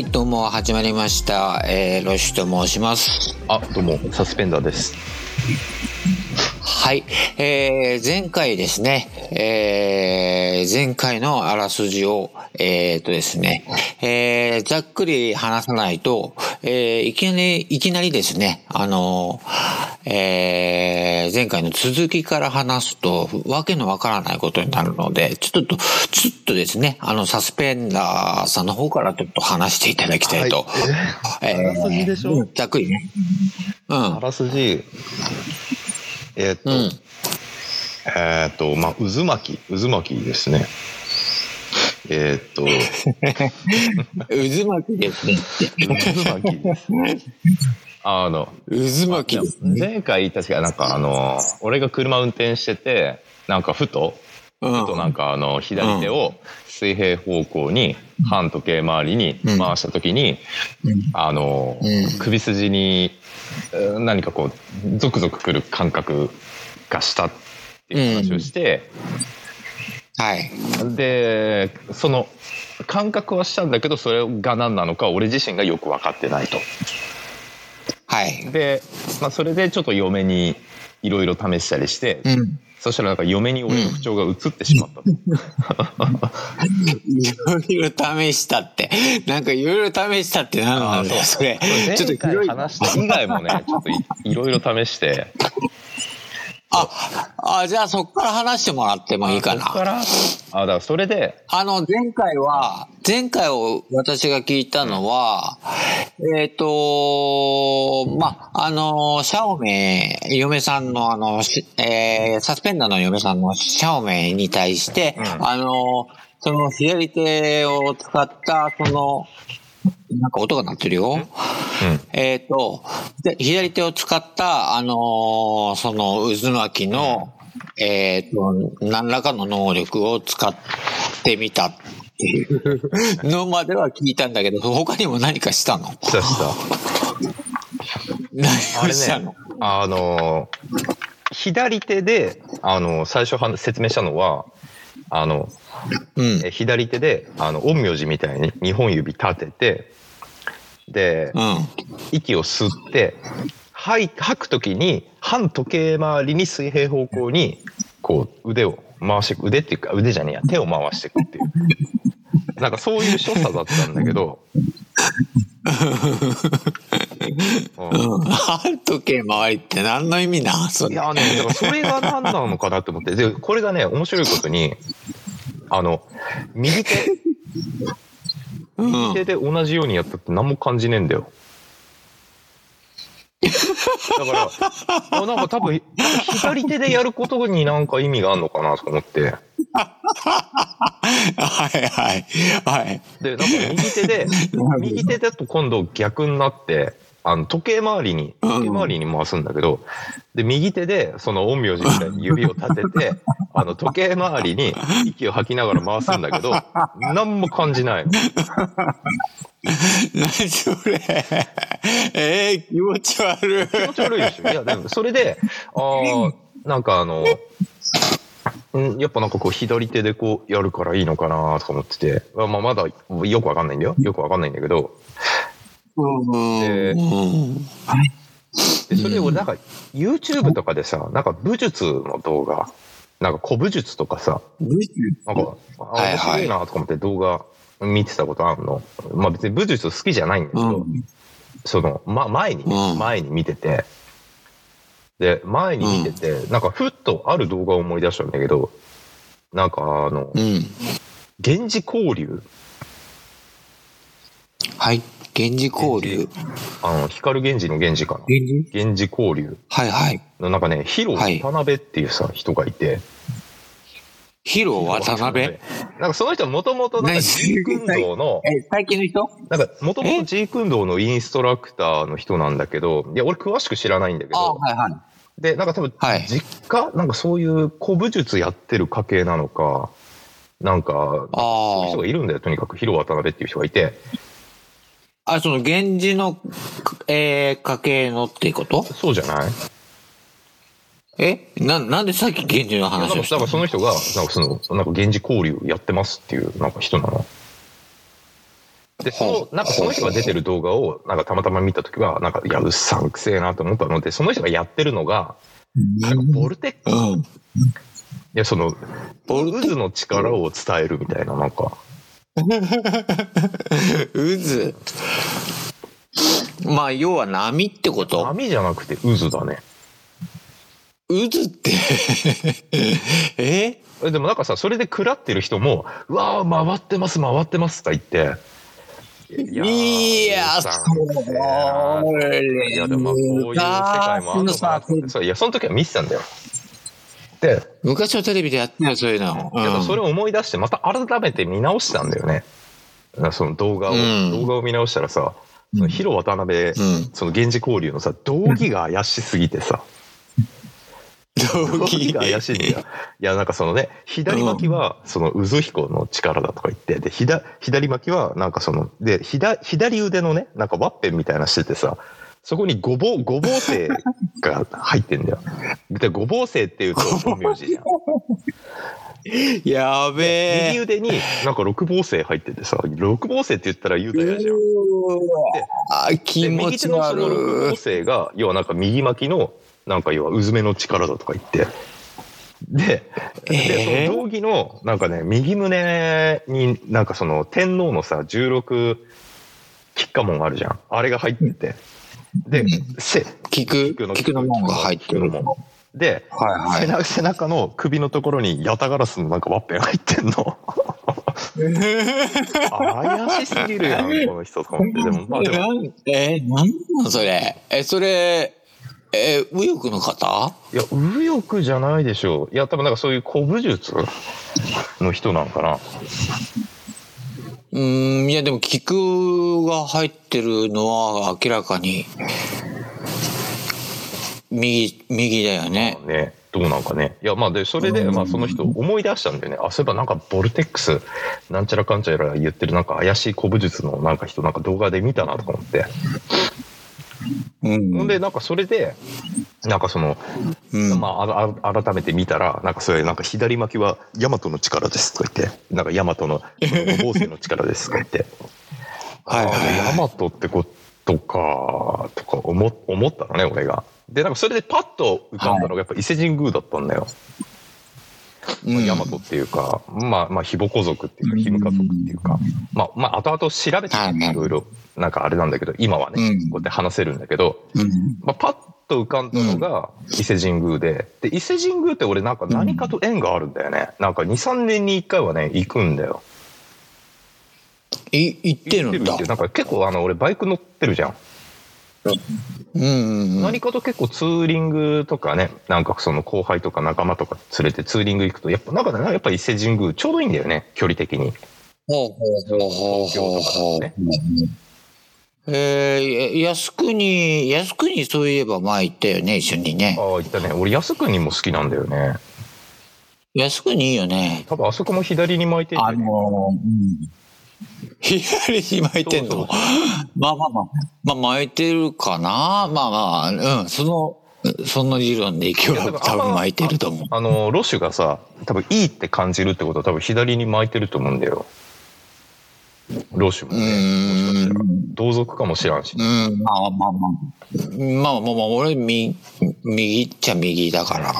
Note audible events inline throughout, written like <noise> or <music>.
はい、どうも始まりました。えー、ロシュと申します。あ、どうも、サスペンダーです。はい、えー、前回ですね、えー、前回のあらすじを、えーとですね、えー、ざっくり話さないと、えー、いきなり、いきなりですね、あの、えー、前回の続きから話すと、わけのわからないことになるので、ちょっと、ちょっとですね、あの、サスペンダーさんの方からちょっと話していただきたいと。えーあらすじでしょ？うんざっくりね。うんあ。らすじ、えーっと、うん。えーっと、まあ、渦巻き、渦巻きですね。えーっと、<laughs> 渦巻きですね。渦巻きです。あの、渦巻きですね。前回確かなんかあの、俺が車運転してて、なんかふと、うんふとなんかあの、左手を水平方向に反時計回りに回した時に、あの、うん首筋にえー何かこうゾクゾクくる感覚がしたっていう話をして、はい。でその感覚はしたんだけどそれが何なのか俺自身がよく分かってないと。はい。で、まあ、それでちょっと嫁にいろいろ試したりして、うん。そしたらなんか嫁に俺の不調が移ってしまったと。いろいろ試したって。なんかいろいろ試したって何なんだよ、それ。ちょっと。話した以外もねちょっといいろいろ試してあ、あ、じゃあそっから話してもらってもいいかな。そっから。あだからそれで。あの、前回は、前回を私が聞いたのは、えっ、と、ま、あの、シャオメイ、嫁さんのあの、しえーサスペンダーの嫁さんのシャオメイに対して、うん。あの、その左手を使った、その、なんか音が鳴ってるよ。うんえっ、と、で左手を使った、あのーその渦巻きの、えっ、と、何らかの能力を使ってみたっていうのまでは聞いたんだけど、<laughs> 他にも何かしたの？したした。何をしたの？ね、あの、左手で、あの、最初は説明したのは、あの、うん。え左手で、あの、陰陽師みたいに2本指立てて、で、うん。息を吸って、吐い吐くときに、反時計回りに水平方向に、こう、腕を回していく。腕っていうか、腕じゃねえや、手を回していくっていう。<laughs> なんかそういう所作だったんだけど。<laughs> 半時計回りって何の意味なんそれ。いやね、だからそれが何なのかなって思って、で、これがね、面白いことに、あの、右手、うん右手で同じようにやったって何も感じねえんだよ。<laughs> だから、あなんか多分、左手でやることになんか意味があるのかなと思って。はいはい。はい。で、なんか右手で、<laughs> 右手だと今度逆になって、あの時計回りに、時計回りに回すんだけど、で、右手でその陰陽師みたいに指を立てて、<laughs> あの時計回りに息を吐きながら回すんだけど、何も感じないの。<laughs> 何それ。えー、気持ち悪い。気持ち悪いでしょいや、でもそれで、ああ、なんかあの、うん、やっぱなんかこう左手でこうやるからいいのかなとか思ってて、まあ、まだよくわかんないんだよ。よくわかんないんだけど、うん。でうんでそれをなんか YouTube とかでさ、なんか武術の動画、なんか古武術とかさ、なんか、あ面白いなとか思って動画見てたことあるの？まあ別に武術好きじゃないんだけど、うんその、ま、前にね、うん前に見てて、で、前に見てて、なんかふっとある動画を思い出したんだけど、なんかあの、うん。源氏交流、はい。源氏交流。あの、光源氏の源氏かな？源氏？源氏交流はいはい。のなんかね、ヒロはい渡辺っていうさ、人がいて、広渡辺？なんかその人はもともとなんか何 G 訓道の、え、最近の人？なんかもともと G 訓道のインストラクターの人なんだけど、いや、俺詳しく知らないんだけあど、はいはい。で、なんか多分はい、実家、なんかそういう古武術やってる家系なのか、なんか、そういう人あがいるんだよ、とにかく、広渡辺っていう人がいて、あ。あ、その源氏の、えー、家系のっていうこと？そうじゃない？え？な、なんでさっき源氏の話をしただからその人が、なんかその、なんか源氏交流やってますっていう、なんか人なの？で、その、なんかその人が出てる動画を、なんかたまたま見たときは、なんか、いや、うっさんくせえなと思ったので、その人がやってるのが、なんかボルテック。うん。や、その、ボルテ渦の力を伝えるみたいな、なんか、<laughs> 渦？まあ、要は波ってこと？波じゃなくて渦だね。渦って。<laughs> え？えでもなんかさ、それで食らってる人も、うわー、回ってます、回ってますとか言って、いいやうっさんくせえないや、でもまあ、こういう世界もあるのかいや、その時は見てたんだよ。で、昔のテレビでやってたよ、そういうの。けどそれを思い出して、また改めて見直したんだよね。その動画を、うん。動画を見直したらさ、そのヒロ渡辺、うん。その源氏交流のさ、道義が怪しすぎてさ、動が怪しいんだよ。いや、なんかそのね、左巻きはその渦彦の力だとか言って、で、左左巻きはなんかその、で、左左腕のね、なんかワッペンみたいなのしててさ、そこにごぼう、ごぼう星が入ってんだよ。で、ごぼう星っていうと本名字じゃん。やべえ。右腕になんか六芒星入っててさ、六芒星って言ったら言うたら嫌じゃん。あ、気で持ち右手のその六芒悪い。星が、要はなんか右巻きの、なんか要は渦目の力だとか言って。で、えー？でその道着の、なんかね、右胸になんかその天皇のさ、16菊花紋あるじゃん。あれが入ってて。で、せ菊、菊の門が入ってる。菊の門で、はいはい。背中背中の首のところにヤタガラスのなんかワッペン入ってんの。怪しすぎるやん、この人と思って。でも、まあでも、えー、なんなのそれ？え、それ、えー、右翼の方？いや、右翼じゃないでしょう。いや、多分なんかそういう古武術の人なんかな。うーん、いやでも菊が入ってるのは明らかに、右、右だよね。ね、どうなんかね。いや、まあで、それで、まあその人思い出したんだよね。あ、そういえばなんかボルテックス、なんちゃらかんちゃら言ってるなんか怪しい古武術のなんか人なんか動画で見たなとか思って。うん。ほんで、なんかそれで、なんかその、うん、まあ、ああ改めて見たら、なんかそれ、なんか左巻きは大和の力ですとか言って、なんか大和の五芒星の力ですとか言って、<laughs> はいはいはいあー大和ってことか、とか思思ったのね、俺が。で、なんかそれでパッと浮かんだのがやっぱ伊勢神宮だったんだよ。うん大和っていうか、まあ、まあ、非母子族っていうか、非無家族っていうか、まあ、まあ、後々調べてはいろいろ、なんかあれなんだけど、今はね、うんこうやって話せるんだけど、うん。まあ、パッと浮かんだのが伊勢神宮で、で、伊勢神宮って俺なんか何かと縁があるんだよね。なんか2、3年に1回はね、行くんだよ。い、行ってるんだ行って。なんか結構あの、俺バイク乗ってるじゃん。うんうんうん。何かと結構ツーリングとかね、なんかその後輩とか仲間とか連れてツーリング行くと、やっぱなんかね、やっぱ伊勢神宮ちょうどいいんだよね、距離的に。ほうほうほうほうほうほう。えー、や靖国、靖国そういえば前行ったよね、一緒にねあ。あ、行ったね。俺安国も好きなんだよね。靖国いいよね。多分あそこも左に巻いてる、あのー、うん。<laughs> 左に巻いてんの？まあまあまあ、まあ巻いてるかな？まあまあ、うん、その、その理論でいけば多分巻いてると思う。あの、ロシュがさ、多分いいって感じるってことは多分左に巻いてると思うんだよ。ロシュもうね。もしかしたら。ん。同族かもしらんし。うん、まあまあまあ。まあまあまあ、俺、み、右っちゃ右だから。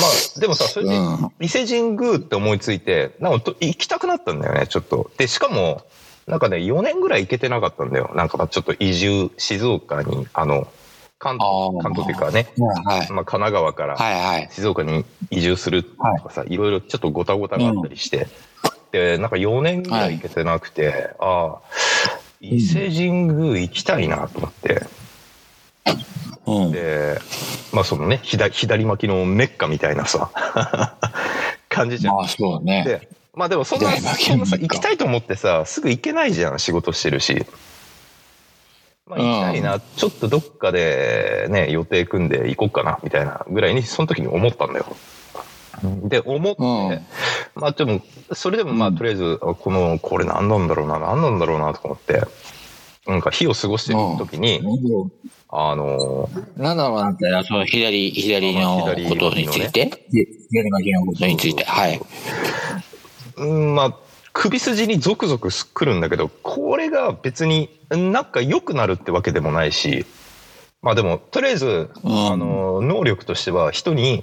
まあ、でもさ、それでうん、伊勢神宮って思いついて、なんかと行きたくなったんだよね、ちょっと。で、しかも、なんかね、4年ぐらい行けてなかったんだよ。なんかまあちょっと移住、静岡に、あの、関東関東っていうかね、はい。まあ神奈川からはいはい。静岡に移住するとかさ、い、ろいろちょっとごたごたがあったりして、で、なんか4年ぐらい行けてなくて、ああ、伊勢神宮行きたいなと思って、うん。で、まあそのね、左左巻きのメッカみたいなさ、<laughs> 感じじゃん。まあそうね。で、まあでもそんな、そんなさ、行きたいと思ってさ、すぐ行けないじゃん、仕事してるし。まあ行きたいな、ちょっとどっかでね、予定組んで行こうかな、みたいなぐらいに、その時に思ったんだよ。で、思って、うんまあでも、それでもまあ、うんとりあえず、あこの、これ何なんだろうな、何なんだろうな、とか思って、なんか日を過ごしてる時に、あの、なんだろうなって、その左、左のことについて、左巻きのことについて、はい。うん、まあ、首筋にゾクゾクくるんだけど、これが別になんか良くなるってわけでもないし、まあでも、とりあえず、うん。あの、能力としては人に、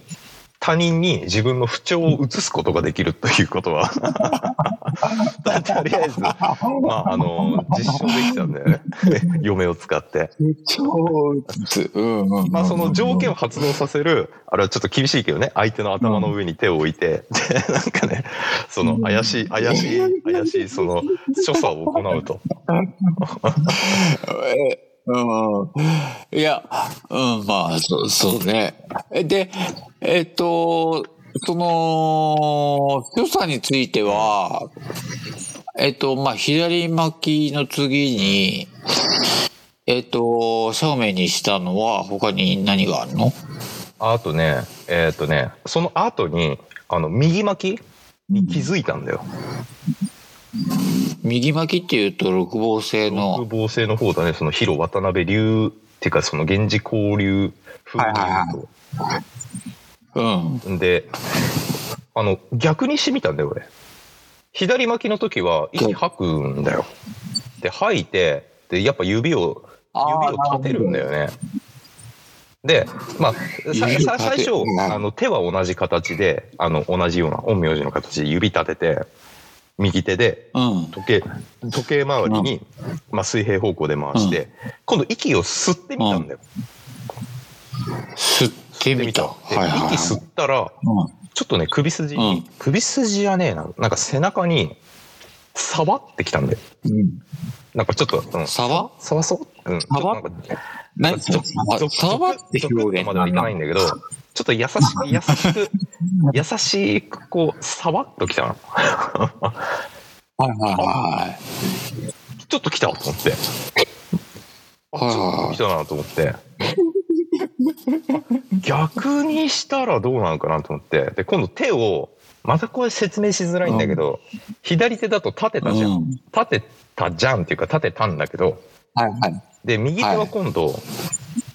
他人に自分の不調を移すことができるということは <laughs> とりあえず、まあ、あの、実証できたんだよね。<laughs> 嫁を使って。まあ、その条件を発動させる、あれはちょっと厳しいけどね、相手の頭の上に手を置いて、で、なんかね、その怪しい、怪しい、怪しい、その、<laughs> 所作を行うと。うん。いや、うん、まあ、そう、そうね。で、えっと、その、所作については、えっと、まあ、左巻きの次に、えっと、正面にしたのは他に何があるの？あとね、えっ、とね、その後に、あの、右巻きに気づいたんだよ。右巻きっていうと六芒星六の、芒星の方だね、その広渡辺流っていうか、その源氏交流風に言うと。うん。で、あの、逆にしてみたんだよ、俺。左巻きの時は息吐くんだよ。で、吐いて、で、やっぱ指を、指を立てるんだよね。で、まあ、最初あの手は同じ形であの同じような陰陽師の形で指立てて右手でうん。時計時計回りに、まあ、水平方向で回して、今度息を吸ってみたんだよ。吸ってみた。ではいはいはい。息吸ったらうんちょっとね首筋に、うん首筋じゃねえななんか背中に触ってきたんだよ。うん。なんかちょっと、うん、触？触そう、うん、ちょっとなんか何？ちょそゾクれ触って表現？まではいかないんだけど、ちょっと優しく、優しく、優しく、こう、さわっときたの。<laughs> はいはいはい。ちょっと来たと思って。あ、ちはいはいはいょっと来たなと思って。逆にしたらどうなのかなと思って。で、今度手を、またこれ説明しづらいんだけど、左手だと立てたじゃん。うん立てたじゃんっていうか立てたんだけど、はいはい。で、右手は今度、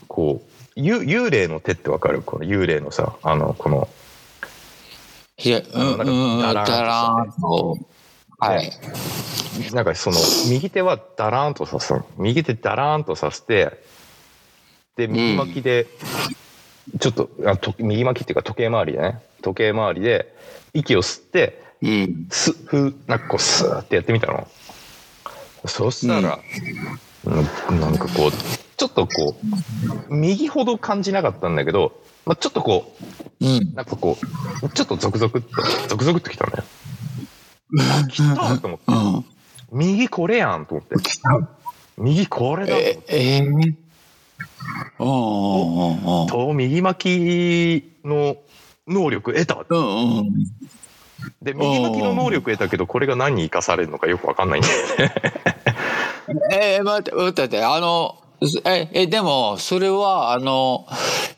こう、ゆ幽霊の手ってわかる？この幽霊のさ、あの、この、ひや、うん、うん、だだらんと。はい。なんかその、右手はダラーンとさすの。右手ダラーンとさせて、で、右巻きで、ちょっとあと、右巻きっていうか時計回りでね、時計回りで、息を吸って、うん。す、ふ、なんかこう、スーってやってみたの。そしたら、うんなんかこう、ちょっとこう、右ほど感じなかったんだけど、まあ、ちょっとこうんう、。なんかこう、ちょっとゾクゾクっと、ゾクゾクっときたんだよ。あ、来たと思って。うん。右これやんと思って。右これだと思えって、えー。うんうんうんうん。と右巻きの能力得た。うんうん。で、右巻きの能力得たけど、これが何に生かされるのかよくわかんないんだよね。<laughs> えー、待って、待って待って、あの、え、え、でも、それは、あの、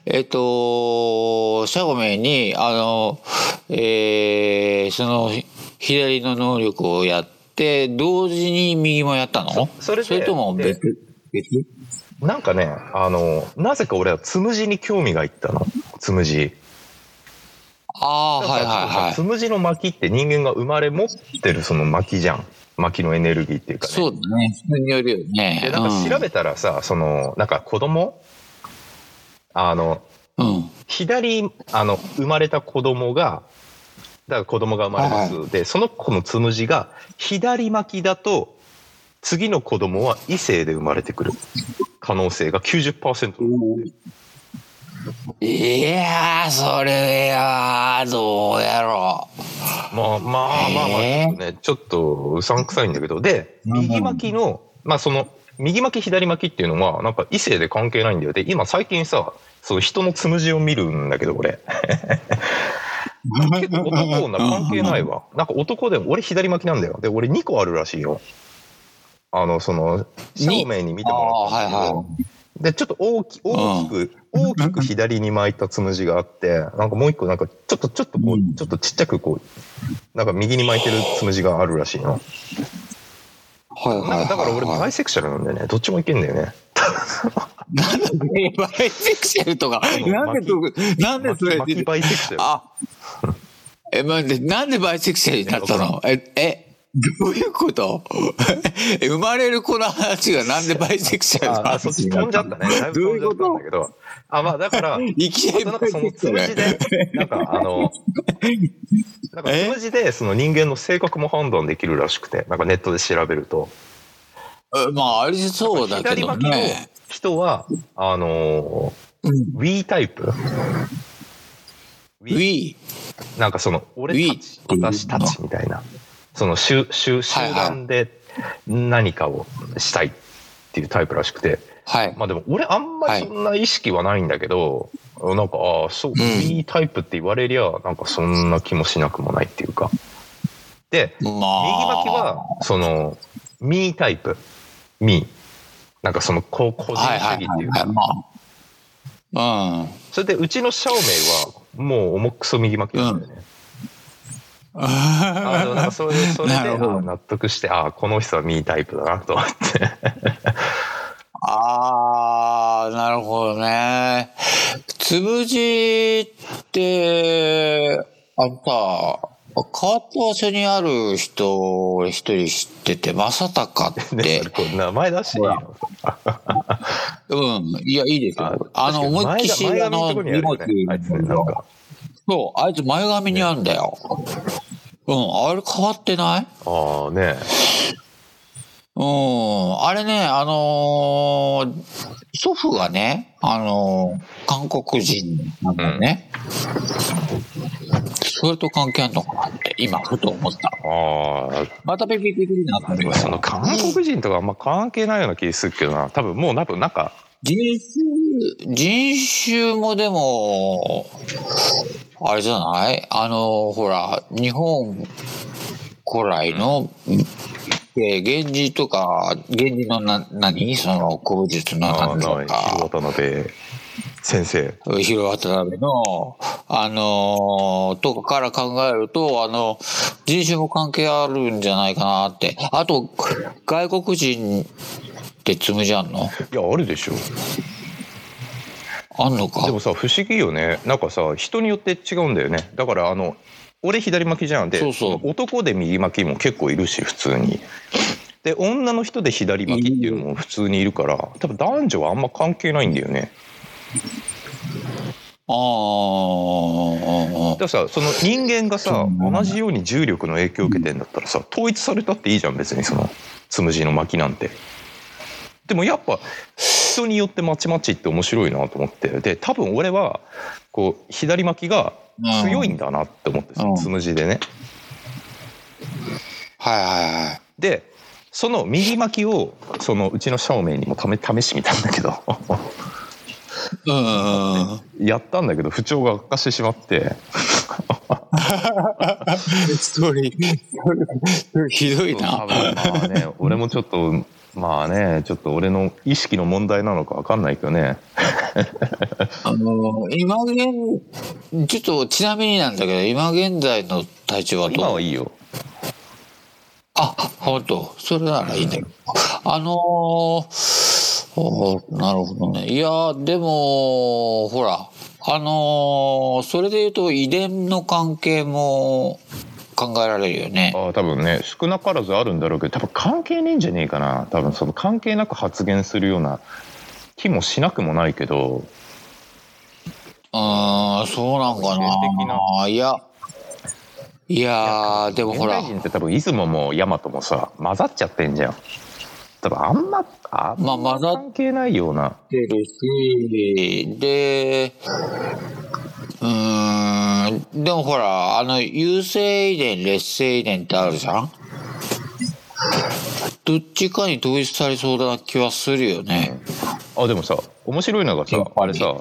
えっ、と、シャゴメに、あの、えー、その、左の能力をやって、同時に右もやったの？そそれでそれとも別別？なんかね、あの、なぜか俺はつむじに興味がいったの？つむじ。ああ、はいはいはいつ。むじの巻って人間が生まれ持ってるその巻じゃん。巻のエネルギーっていうかね。そうだね。それによるよね。で、なんか調べたらさ、その、なんか子供？あの、うん。うん。左、あの、生まれた子供が、だから子供が生まれます。はで、その子のつむじが、左巻きだと、次の子供は異性で生まれてくる可能性が90%。いやー、それは、どうやろまあまあまあまあ、ね、ちょっとうさんくさいんだけど、で、右巻きの、まあその、右巻き左巻きっていうのは、なんか異性で関係ないんだよ。で、今最近さ、そう人のつむじを見るんだけど、俺。<laughs> 結構男女関係ないわ。なんか男でも、俺左巻きなんだよ。で、俺2個あるらしいよ。あの、その、正面に見てもらったんだけど、はいはで、ちょっと大き大きく、大きく左に巻いたつむじがあって、なんかもう一個、なんかちょっと、ちょっとこうちょっとちっちゃくこう、なんか右に巻いてるつむじがあるらしいの。はいはだから俺バイセクシャルなんだよね。どっちもいけんだよね。なんでバイセクシャルとか、なんでと、なんでそれ？巻きバイセクシャル。あ、え、待って、なんでバイセクシャルになったの？え、え、どういうこと？<laughs> 生まれる子の話がなんでバイセクシャルの？ああ、そっち飛んじゃったね。だいぶ飛んじゃったんだけど。あ、まあだから、いきなりなんかそのつむじで、なんかあの、なんかつむじでその人間の性格も判断できるらしくて、なんかネットで調べると。まあ、ありそうだけど左巻きのね。人は、あのうん Wii タイプ？Wii？なんかその、俺たち、私たちみたいな、その集集集団で何かをしたいっていうタイプらしくて、はい。まあでも俺あんまりそんな意識はないんだけど、なんか、ああ、そう、いいタイプって言われりゃ、なんかそんな気もしなくもないっていうか。で、まあ。右巻きは、その、ミータイプ。ミー。なんかその、個人主はいはいはいはい。義っていうか。まあ。うん。それで、うちのシャオメイは、もう重くそ右巻きなんだよね。あのなんかそれそれでなるほど。あ納得してああこの人はミータイプだなと思って。ああ、なるほどね。つむじって、あんた、変わった場所にある人、俺一人知ってて、正隆っねて、<laughs> 名前出していいの？うん、いや、いいですよ。あの、思いっきし、あの、荷物、あいつねなんかそう、あいつ前髪にあるんだよ。うん、あれ変わってない？ああね。うん、あれね、あのー祖父がね、あのー韓国人なんだよね。それと関係あるのかなって、今、ふと思った。あまたピピピピになったその韓国人とかあんま関係ないような気するけどな。多分もう多分なんか人種、人種もでも、あれじゃない？あの、ほら、日本古来の、えー源氏とか、源氏のな、何？その古武術のあなんとのか、渡辺先生。広渡辺の、あのーとかから考えると、あの、人種も関係あるんじゃないかなって。あと、外国人ってじあんの？いやあるでしょ。あんのか？でもさ不思議よね。なんかさ人によって違うんだよね。だからあの俺左巻きじゃん。でそうそう。男で右巻きも結構いるし普通に。で女の人で左巻きっていうのも普通にいるから多分男女はあんま関係ないんだよね。ああだからさその人間がさ同じように重力の影響を受けてんだったらさ統一されたっていいじゃん別にそのつむじの巻きなんてでもやっぱ人によってまちまちって面白いなと思ってで多分俺はこう左巻きが強いんだなって思ってそのつむじでねはいはいはい。でその右巻きをそのうちのシャオメイにも試試してみたんだけど。やったんだけど不調が悪化してしまって。ストーリー、ひどい多な。分まあね俺もちょっとまあねちょっと俺の意識の問題なのか分かんないけどね。あの、今現、ちょっとちなみになんだけど、今現在の体調はどう？今はいいよ。あ、本当？それならいいんだよ。あのー、おなるほどね。いや、でも、ほら、あのーそれで言うと遺伝の関係も考えられるよね。ああ多分ね少なからずあるんだろうけど多分関係ねえんじゃねえかな多分その関係なく発言するような気もしなくもないけどああ、そうなんかな。いや、いやーでもほら現代、人って多分出雲も大和もさ混ざっちゃってんじゃん多分あんまあんまあ混ざっ関係ないような。てるし、で、うーん、でもほら、あの、有性遺伝、劣性遺伝ってあるじゃん？どっちかに統一されそうな気はするよね。あでもさ面白いのがさあれさ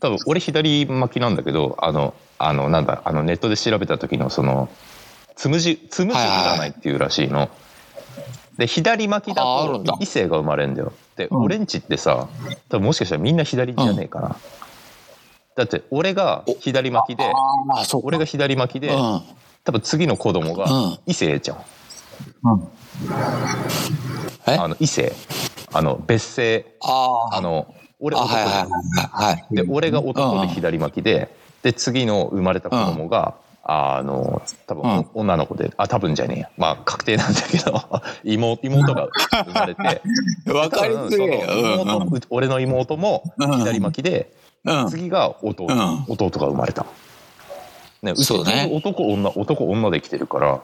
多分俺左巻きなんだけどあのあのなんだあのネットで調べた時のそのつむじつむじ占いっていうらしいの。で左巻きだああるんだと異性が生まれるんだよ。で、うん俺んちってさ多分もしかしたらみんな左じゃねえかな。だって俺が左巻きでああ、そうか。俺が左巻きでうん。多分次の子供うんが異性じゃん。うん。え？あの異性あの別姓ああ、あの俺あ、男はいはいはいはい。で俺が男で左巻きで、で次の生まれた子供があの、多分、うん女の子で、あ、多分じゃねえや。まあ、確定なんだけど、<laughs> 妹、妹が生まれて、<laughs> わかりづれえよその妹う俺の妹もうん左巻きで、うん。うん。次が弟、うん弟が生まれた。ね、ちそうね男、女、男、女で来てるから、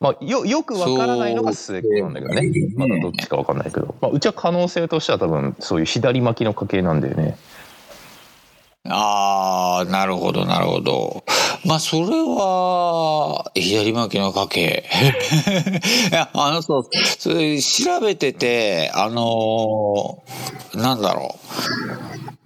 まあ、よ、よくわからないのが末っ子なんだけどねそう。まだどっちかわかんないけど。まあ、うちは可能性としては多分、そういう左巻きの家系なんだよね。ああ、なるほど、なるほど。まあ、それは、左巻きの家系。<laughs> いや、あの、そう、それ調べてて、あのーなんだろ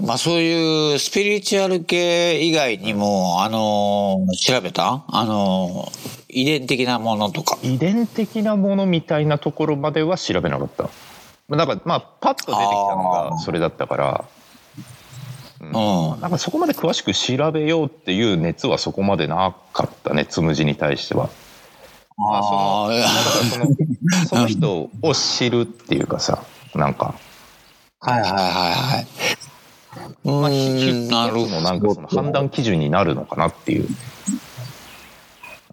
う。まあ、そういうスピリチュアル系以外にも、あのー調べた？あのー遺伝的なものとか。遺伝的なものみたいなところまでは調べなかった。まあなんか、まあ、パッと出てきたのがそれだったから、うん。なんかそこまで詳しく調べようっていう熱はそこまでなかったね、つむじに対しては。まあその <laughs> からそのその人を知るっていうかさなんか、あ、はいはいはいはい。うまあ、一つのなんかその。判断基準になるのかなっていう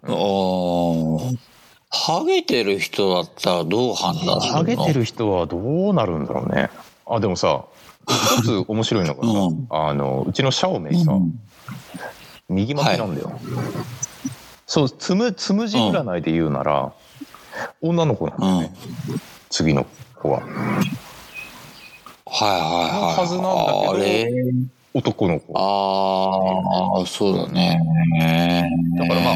おーハゲてる人だったらどう判断するの？ハゲてる人はどうなるんだろうねあでもさ一つ面白いのがさ、うん。あのうちのシャオメイさ、うん。右巻きなんだよ、そうつむつむじ占いで言うなら、女の子なんだよね、次の子は。はいはいはい。はずなんだけど男の子。ああ、そうだね。だからまあ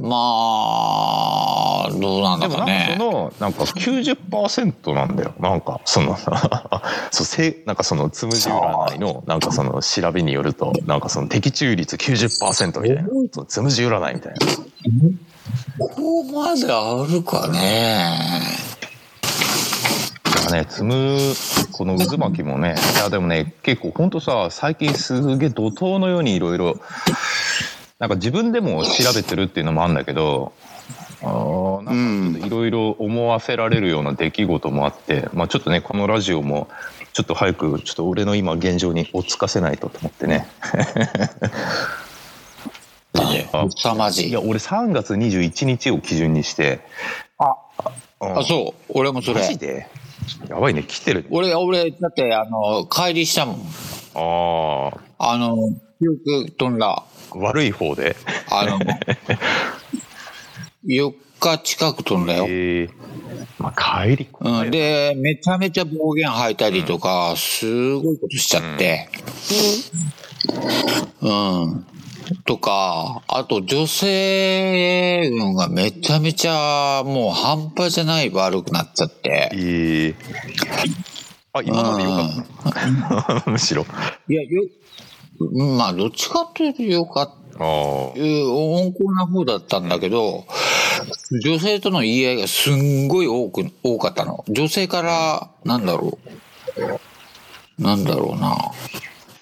まあ、どうなんでもなんかだかねそ。のなんか90%なんだよなんかその <laughs> そうせなんかそのつむじ占いのなんかその調べによるとなんかその的中率90%みたいなそのつむじ占いみたいなここまであるかね。だねつむこの渦巻きもねいやでもね結構ほんとさ最近すげえ怒涛のようにいろいろなんか自分でも調べてるっていうのもあるんだけどあーなんかいろいろ思わせられるような出来事もあって、まあ、ちょっとねこのラジオもちょっと早くちょっと俺の今現状に追っつかせないとと思ってねあ凄まじい。いや俺3月21日を基準にしてあ、うんあ、そう。俺もそれマ。ジで？やばいね来てる俺、俺、だって、あの、帰りしたもん。あああの、記憶飛んだ。悪い方であの、<laughs> 4日近く飛んだよ。えーまあ帰りうん、で、めちゃめちゃ暴言吐いたりとか、すごいことしちゃって。うん。とか、あと女性運がめちゃめちゃもう半端じゃない悪くなっちゃって。えーあ今のでよかった、<laughs> むしろいや、よ、うんまあ、どっちかっていうとよかった。温厚な方だったんだけど、女性との言い合いがすんごい多く、多かったの。女性から、なんだろう。なんだろうな。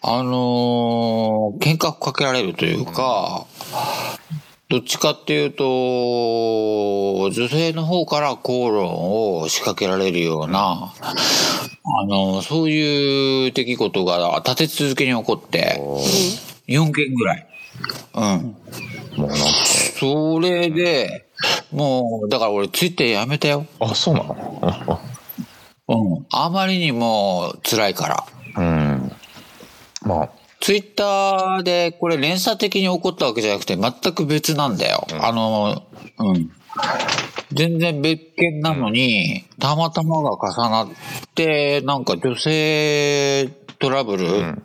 あのー喧嘩かけられるというか、どっちかっていうと、女性の方から口論を仕掛けられるような、あのそういう出来事が立て続けに起こって、4件ぐらい。うん。もうなんかそれで、もう、だから俺ツイッターやめたよ。あそうなの？うん。あまりにも辛いから。うんまあツイッターでこれ連鎖的に起こったわけじゃなくて全く別なんだよ。あの、うん。全然別件なのに、たまたまが重なって、なんか女性トラブル、ん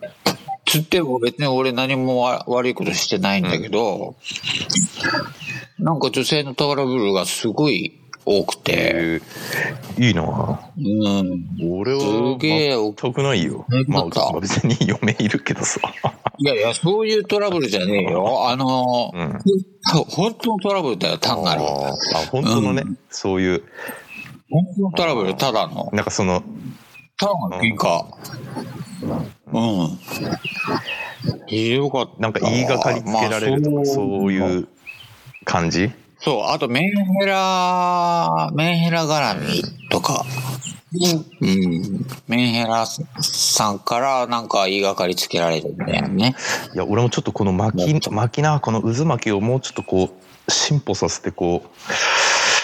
つっても別に俺何もわ悪いことしてないんだけど、なんか女性のトラブルがすごい多くて、えー。いいな。うん。俺はすげえ。全くないよ。ねまあ別に嫁いるけどさ。いやいや、そういうトラブルじゃねえよ。あの、うん本当のトラブルだよ、単なる。あ本当のね、そういう。本当のトラブル、ただの。なんかそのただの喧嘩。うん。ひどかった。なんか言いがかりつけられるとか、まあそういう感じ？そう、あとメンヘラ、メンヘラ絡みとか。うん。メンヘラさんからなんか言いがかりつけられるみたいなね。いや俺もちょっとこの巻き巻きなこの渦巻きをもうちょっとこう進歩させてこ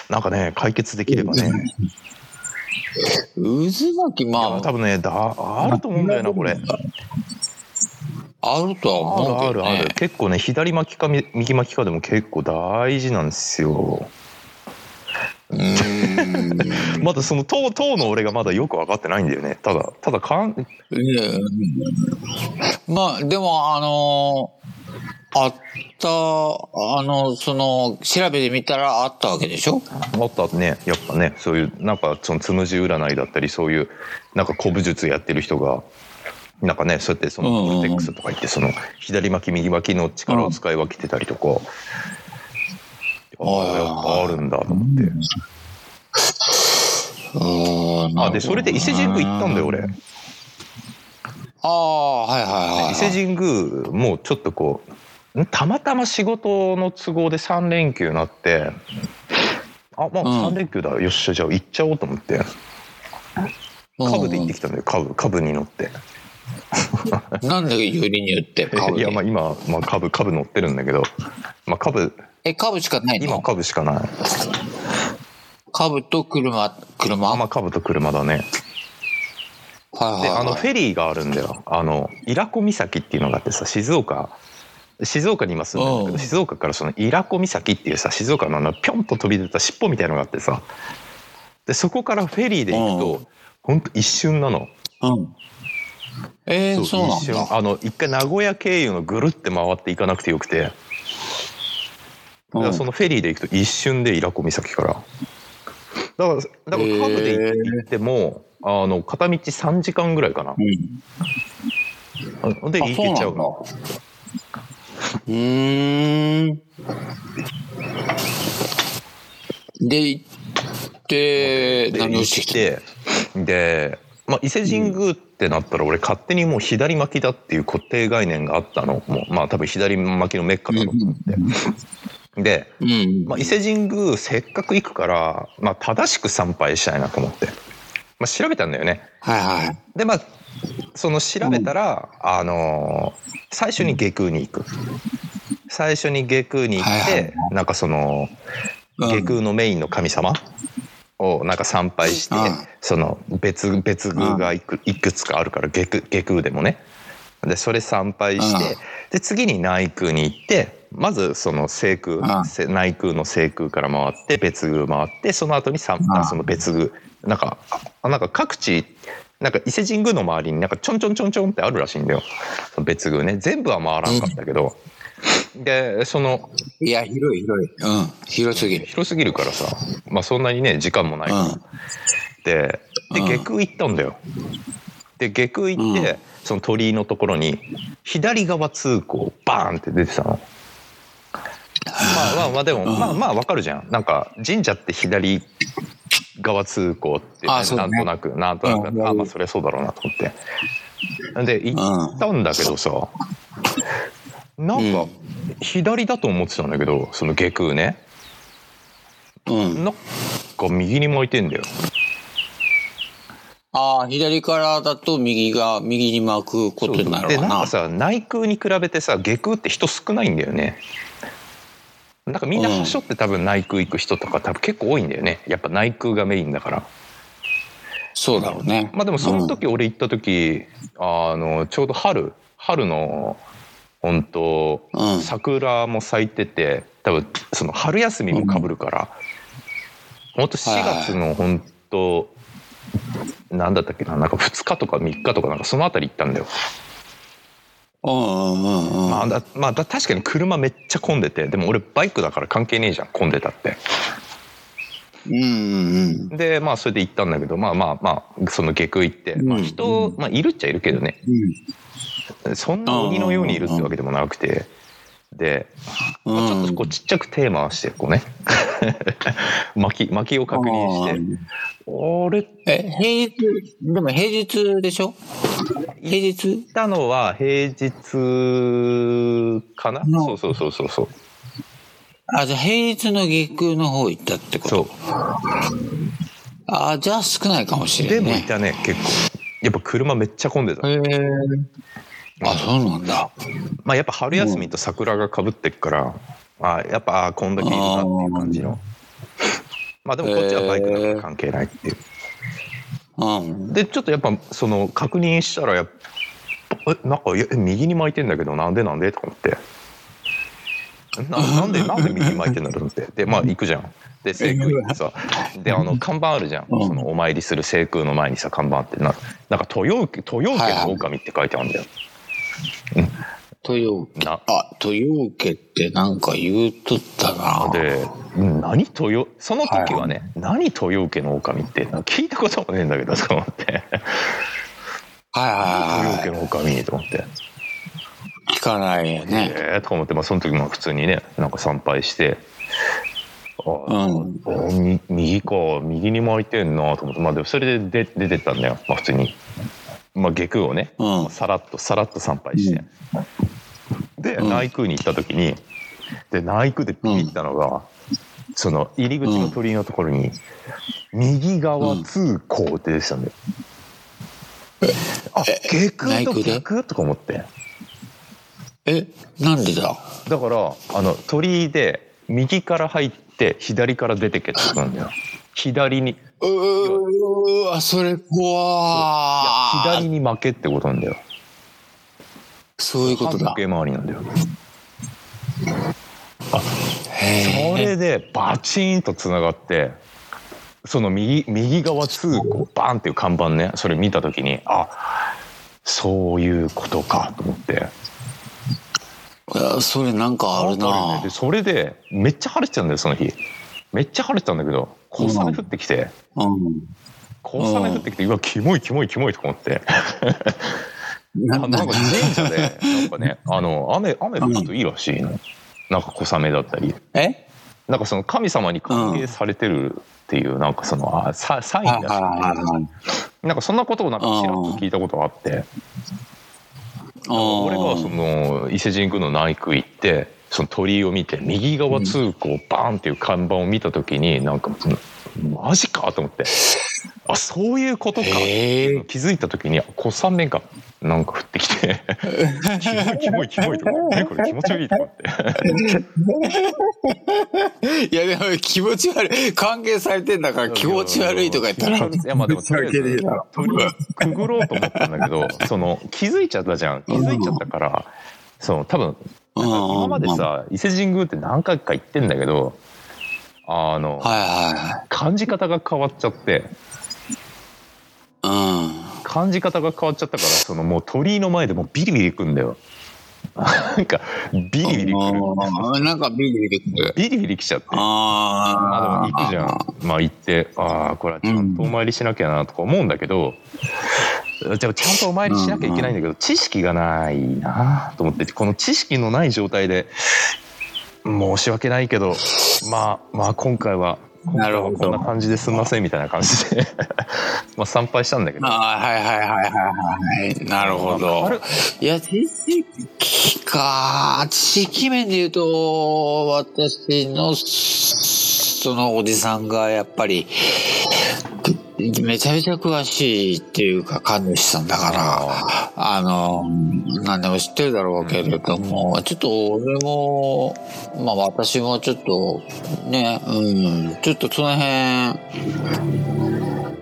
うなんかね解決できればね渦巻き、ま多分ねだあると思うんだよなこれあ、あるとはあ思うけどるあるある。ね。結構ね左巻きかみ右巻きかでも結構大事なんですよ。<laughs> まだその当当の俺がまだよく分かってないんだよね。ただただかんまあ、でも、あのあった、あの、その、調べてみたらあったわけでしょ？あったね。やっぱねそういうなんかそのつむじ占いだったりそういうなんか古武術やってる人がなんかねそうやってそのうんうんうん。コルテックスとか言ってその左巻き右巻きの力を使い分けてたりとか、ああやっぱあるんだと思って、うん。あでそれで伊勢神宮行ったんだよ俺。ああ、はいはいはい。伊勢神宮もうちょっとこうん？たまたま仕事の都合で3連休になってあまあうん。3連休だ、よっしゃじゃあ行っちゃおうと思って。うん。カブで行ってきたんだよカブカブに乗って <laughs> なんで有利に言って株いやまあ今、まあ、カブカブ乗ってるんだけど、まあ、カブえ、株しかない今の？カブしかない。株と車、車？あまあカブと車だね。はいはいあのフェリーがあるんだよ。あの伊良湖岬っていうのがあってさ静岡静岡に今住んでるんだけうん。ど静岡からその伊良湖岬っていうさ静岡のあのピョンと飛び出た尻尾みたいのがあってさ。でそこからフェリーで行くうとほん。と一瞬なの。うん。えー、そうなんだ。あの一回名古屋経由のぐるって回っていかなくてよくて。だからそのフェリーで行くと一瞬で伊良湖岬から。だからだからカブで行ってもあの片道3時間ぐらいかな。うん。であ行けちゃううーん。で、行って、で何をしてきてで、まあ、伊勢神宮ってなったら俺勝手にもう左巻きだっていう固定概念があったのもうまあ多分左巻きのメッカだろうと思って。で。まあ、伊勢神宮せっかく行くから、まあ、正しく参拝したいなと思って、まあ、調べたんだよね。はいはい。でまあその調べたら、あのー最初に下空に行く最初に下空に行って、はいはいなんかそのうん下空のメインの神様をなんか参拝して、うん。その別別宮がいくいくつかあるから下空下空でもね。でそれ参拝して、うん。で次に内宮に行ってまずその聖空、うん。せ内宮の聖空から回って別宮回ってその後に参うん。その別宮なんかあなんか各地なんか伊勢神宮の周りになんかちょんちょんちょんちょんってあるらしいんだよ。別宮ね。全部は回らんかったけど、でそのいや、広い広い。うん。広すぎる。広すぎるからさまあそんなにね時間もないから、うん。ででうん下空行ったんだよ。で下空行って、うんその鳥居のところに左側通行バーンって出てたの。まあまあまあでも、うんまあまあわかるじゃんなんか神社って左側通行って、ねなんとなくなんとなく、うんあまあそりゃそうだろうなと思ってで行ったんだけどさ、なんか左だと思ってたんだけどその下空ねうん。なんか右に巻いてんだよ。ああ、左からだと右が、右に巻くことになる。でなんかさ内空に比べてさ下空って人少ないんだよねなんかみんなうん端折って多分内空行く人とか多分結構多いんだよねやっぱ内空がメインだからそうだろうね。まあでもその時俺行った時、あのちょうど春春の本当、うん桜も咲いてて多分その春休みもかぶるから、本当4月の本当、なんだったっけななんか2日とか3日とかなんかそのあたり行ったんだよ。うんうんうんうん。まあだまあだ確かに車めっちゃ混んでてでも俺バイクだから関係ねえじゃん混んでたって。うんうんうん。でまあそれで行ったんだけどまあまあまあその下空行って、まあ、うん人、まあ、いるっちゃいるけどねそんな鬼のようにいるってわけでもなくて。で、まあちょっとこうちっちゃく手回してこうね。<laughs> 巻き巻きを確認して。あれえ、平日、でも平日でしょ？平日？行ったのは平日かな、の。そうそうそうそうそう。あ、じゃあ平日の下空の方行ったってこと？そう。ああ、じゃあ少ないかもしれでんね。もいたね、結構。やっぱ車めっちゃ混んでた。へえ。あ、そうなんだ。まあやっぱ春休みと桜がかぶってっから、あやっぱあこんだけいるなっていう感じの。まあでもこっちはバイクだから関係ないっていう。うん。でちょっとやっぱその確認したらやっぱえなんか右に巻いてんだけどなんでなんで？とか思って。ななんでなんで右に巻いてんだろうと思って。でまあ行くじゃん。で聖空行ってさであの看板あるじゃん、うん。そのお参りする聖空の前にさ看板あって。ななんか豊受豊受の狼って書いてあるんだよ、豊受。なあ、豊受ってなんか言うとったな。でうん何豊その時はね、何豊受の狼って聞いたこともねえんだけどと思ってはいはいはい。の狼と思って聞かないよね。ええとか思って、まあ、その時も普通にねなんか参拝してあ、うん。あみ右か右に巻いてんなと思ってまあでもそれで出出てったんだよ、まあ、普通に、まあ、下空をね、うん。さらっとさらっと参拝して、でうん。内宮に行った時にで内宮でビビったのが、その入り口の鳥居のところに「右側通行」って出てたんだよ。あ下空と内宮で？逆？とか思って。え、なんでだ？だからあの鳥居で右から入って左から出てけってことなんだよ左に。いうーわ、それ怖やー左に負けってことなんだよ。そういうことだ。反時。計回りなんだよ。へえ。それでバチーンとつながってその右右側通行バーンっていう看板ねそれ見た時にあそういうことかと思って。いやそれなんかあるな。ね。でそれでめっちゃ晴れてたんだよその日。めっちゃ晴れてたんだけど小雨降ってきて、うん。小雨降ってきてうわキモいキモいキモいとか思って。なんか神社でなんかねあの雨雨降るといいらしいの、なんか小雨だったり。え？なんかその神様に歓迎されてるっていうなんかそのあササインはいだしなんかそんなことをなんかちらっと聞いたことがあって俺がその伊勢神宮の内宮行ってその鳥居を見て右側通行バーンっていう看板を見た時になんかそのマジかと思って。あそういうことか。気づいた時に小雨がなんか降ってきて。キモいキモいキモいとか。えこれ気持ち悪いとかって。いやでも気持ち悪い。歓迎されてんだから気持ち悪いとか言ったら。いやまあでもとりあえずくぐろうと思ったんだけどその気づいちゃったじゃん。気づいちゃったからその多分なんか今までさ伊勢神宮って何回か行ってんだけどあのはいは感じ方が変わっちゃって。いはい感じ方が変わっちゃったからそのもう鳥居の前でもうビリビリくんだよ。<laughs> なんかビリビリくる。うん。なんかビリビリくる。ビリビリきちゃって。あまあでもあ行くじゃん。まあ行ってああこれはちゃんとお参りしなきゃなとか思うんだけど、じゃあちゃんとお参りしなきゃいけないんだけど、知識がないなと思ってこの知識のない状態で申し訳ないけどまあまあ今回はなるほど。こんな感じですんませんみたいな感じで。<laughs> まあ参拝したんだけど。ああはいはいはいはいはいなるほど。るいや知識か。知識面で言うと私のそのおじさんがやっぱりめちゃめちゃ詳しいっていうか神主さんだからあの何でも知ってるだろうけれども、ちょっと俺もまあ私もちょっとねうんちょっとその辺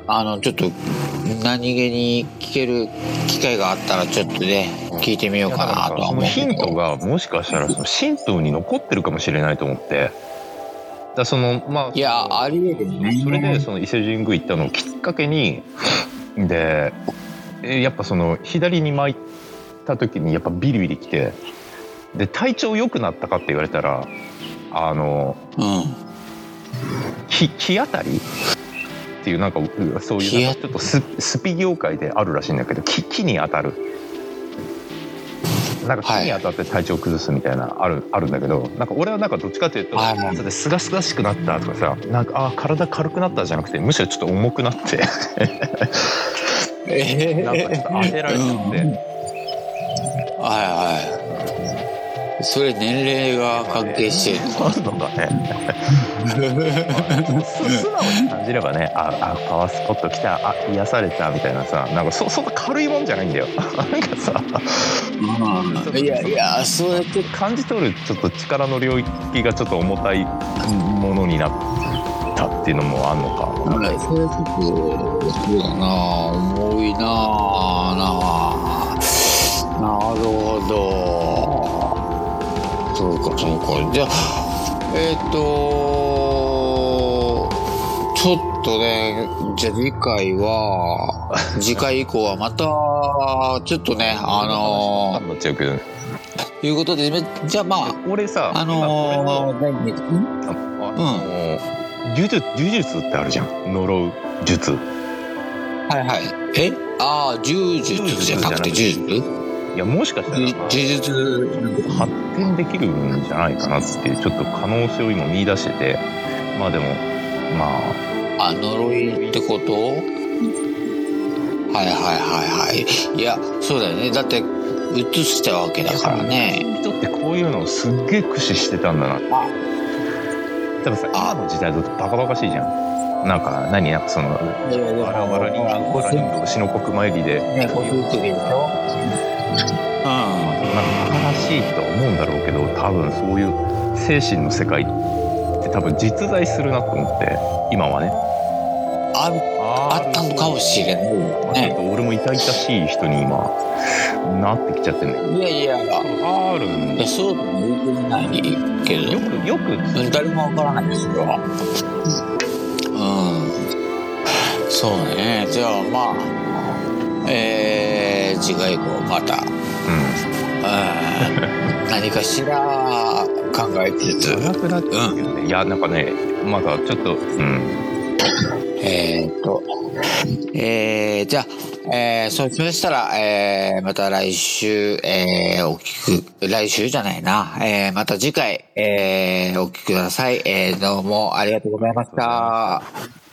あのちょっと何気に聞ける機会があったらちょっとね聞いてみようかなとはその思うけど。ヒントがもしかしたらその神道に残ってるかもしれないと思ってだそのまあいやありえるね。それでその伊勢神宮行ったのをきっかけにでえやっぱその左に巻いた時にやっぱビリビリきてで体調良くなったかって言われたらあのうん。木木当たりっていうなんかうそういうちょっとススピ業界であるらしいんだけど木木に当たるなんか木に当たって体調崩すみたいなあるあるんだけどなんか俺はなんかどっちかというとすがすがしくなったとかさなんかあ体軽くなったじゃなくてむしろちょっと重くなって。<laughs> えなんかちょっと当てられちゃって、はいはいそれ年齢が関係してる。そうなのかね。す素直に感じればねああパワースポット来た。あ癒されたみたいなさ。なんかそそんな軽いもんじゃないんだよ。なんかさ。うん。いやいやそうやって感じ取るちょっと力の領域がちょっと重たいものになったっていうのもあんのか。はいそれはちょっとそうだな。重いなななるほどそうかそうか。じゃあえっ、とちょっとねじゃあ次回は <laughs> 次回以降はまたちょっとねあのなっちゃうけどいうことでじゃあまあ俺さあのー、何今これのあの呪術呪術ってあるじゃん。呪う術。はいはい。え？ああ柔術じゃなくて。柔術？いやもしかしたら呪術発展できるんじゃないかなっていうちょっと可能性を今見出してて。まあでもまあ。あ呪いってこと？はいはいはいはい。いやそうだよね。だって移したわけだからね。人ってこういうのをすっげえ駆使してたんだな。あ多分さ今の時代だとバカバカしいじゃん。なんか何？なんかそのいやいや。バラバラ人間バラ人間牛の国参りで。ねなんかバカらしいとは思うんだろうけど多分そういう精神の世界って多分実在するなと思って今はね。ああったのかもしれないよ。ちょっねと俺も痛々しい人に今なってきちゃってんだけどいやいや。いあるんやそうとも言ないけど。よくよく。うん誰もわからないですようん。そうね。じゃあまあえー、次回以降また。ううん。何かしら考えつつ。くなっちゃうけどね、いやなんかねまだちょっとうん。えーっと、えー、じゃあ、えー、そうしましたら、えー、また来週、えー、お聞く、来週じゃないな、えー、また次回、えー、お聞きください。えー、どうもありがとうございました。